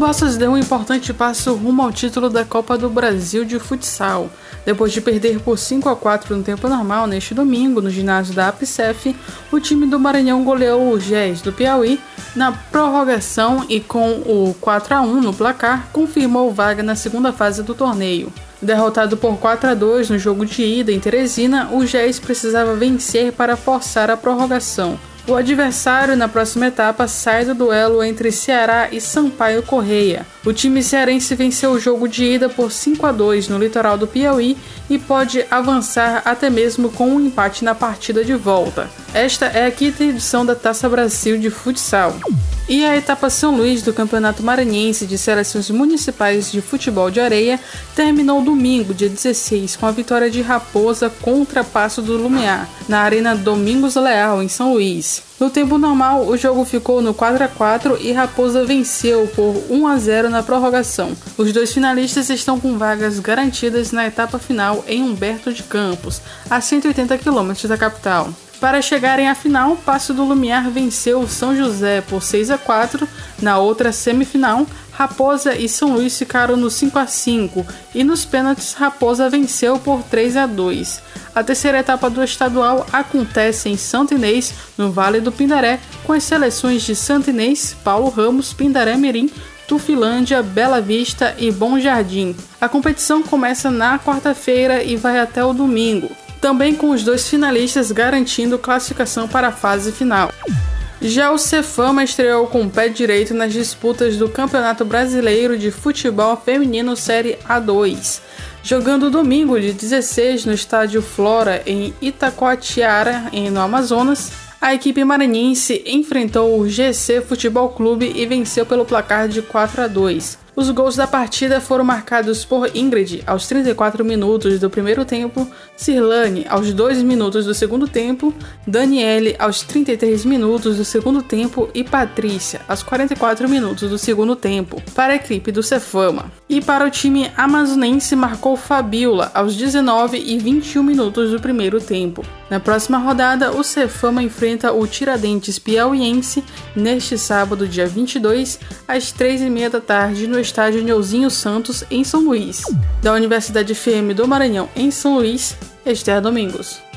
Bossas deu um importante passo rumo ao título da Copa do Brasil de futsal. Depois de perder por 5 a 4 no tempo normal neste domingo no ginásio da APSEF, o time do Maranhão goleou o GES do Piauí na prorrogação e com o 4 a 1 no placar confirmou vaga na segunda fase do torneio. Derrotado por 4 a 2 no jogo de ida em Teresina, o GES precisava vencer para forçar a prorrogação. O adversário na próxima etapa sai do duelo entre Ceará e Sampaio Correia. O time cearense venceu o jogo de ida por 5 a 2 no litoral do Piauí e pode avançar até mesmo com um empate na partida de volta. Esta é a quinta edição da Taça Brasil de futsal. E a etapa São Luís do Campeonato Maranhense de Seleções Municipais de Futebol de Areia terminou domingo, dia 16, com a vitória de Raposa contra Passo do Lumiar, na Arena Domingos Leal, em São Luís. No tempo normal, o jogo ficou no 4 a 4 e Raposa venceu por 1 a 0 na prorrogação. Os dois finalistas estão com vagas garantidas na etapa final em Humberto de Campos, a 180 quilômetros da capital. Para chegarem à final, Passo do Lumiar venceu São José por 6 a 4. Na outra semifinal, Raposa e São Luís ficaram no 5 a 5 e nos pênaltis Raposa venceu por 3 a 2. A terceira etapa do estadual acontece em Santo Inês, no Vale do Pindaré, com as seleções de Santo Inês, Paulo Ramos, Pindaré Mirim, Tufilândia, Bela Vista e Bom Jardim. A competição começa na quarta-feira e vai até o domingo também com os dois finalistas garantindo classificação para a fase final. Já o Cefama estreou com o pé direito nas disputas do Campeonato Brasileiro de Futebol Feminino Série A2, jogando domingo de 16 no estádio Flora em Itacoatiara, no Amazonas. A equipe maranhense enfrentou o GC Futebol Clube e venceu pelo placar de 4 a 2. Os gols da partida foram marcados por Ingrid aos 34 minutos do primeiro tempo, Cirlane aos 2 minutos do segundo tempo, Daniele aos 33 minutos do segundo tempo e Patrícia aos 44 minutos do segundo tempo, para a equipe do Cefama. E para o time amazonense marcou Fabiola aos 19 e 21 minutos do primeiro tempo. Na próxima rodada, o Cefama enfrenta o Tiradentes Piauiense neste sábado, dia 22, às 3h30 da tarde, no estádio Neuzinho Santos, em São Luís. Da Universidade FM do Maranhão, em São Luís, Esther Domingos.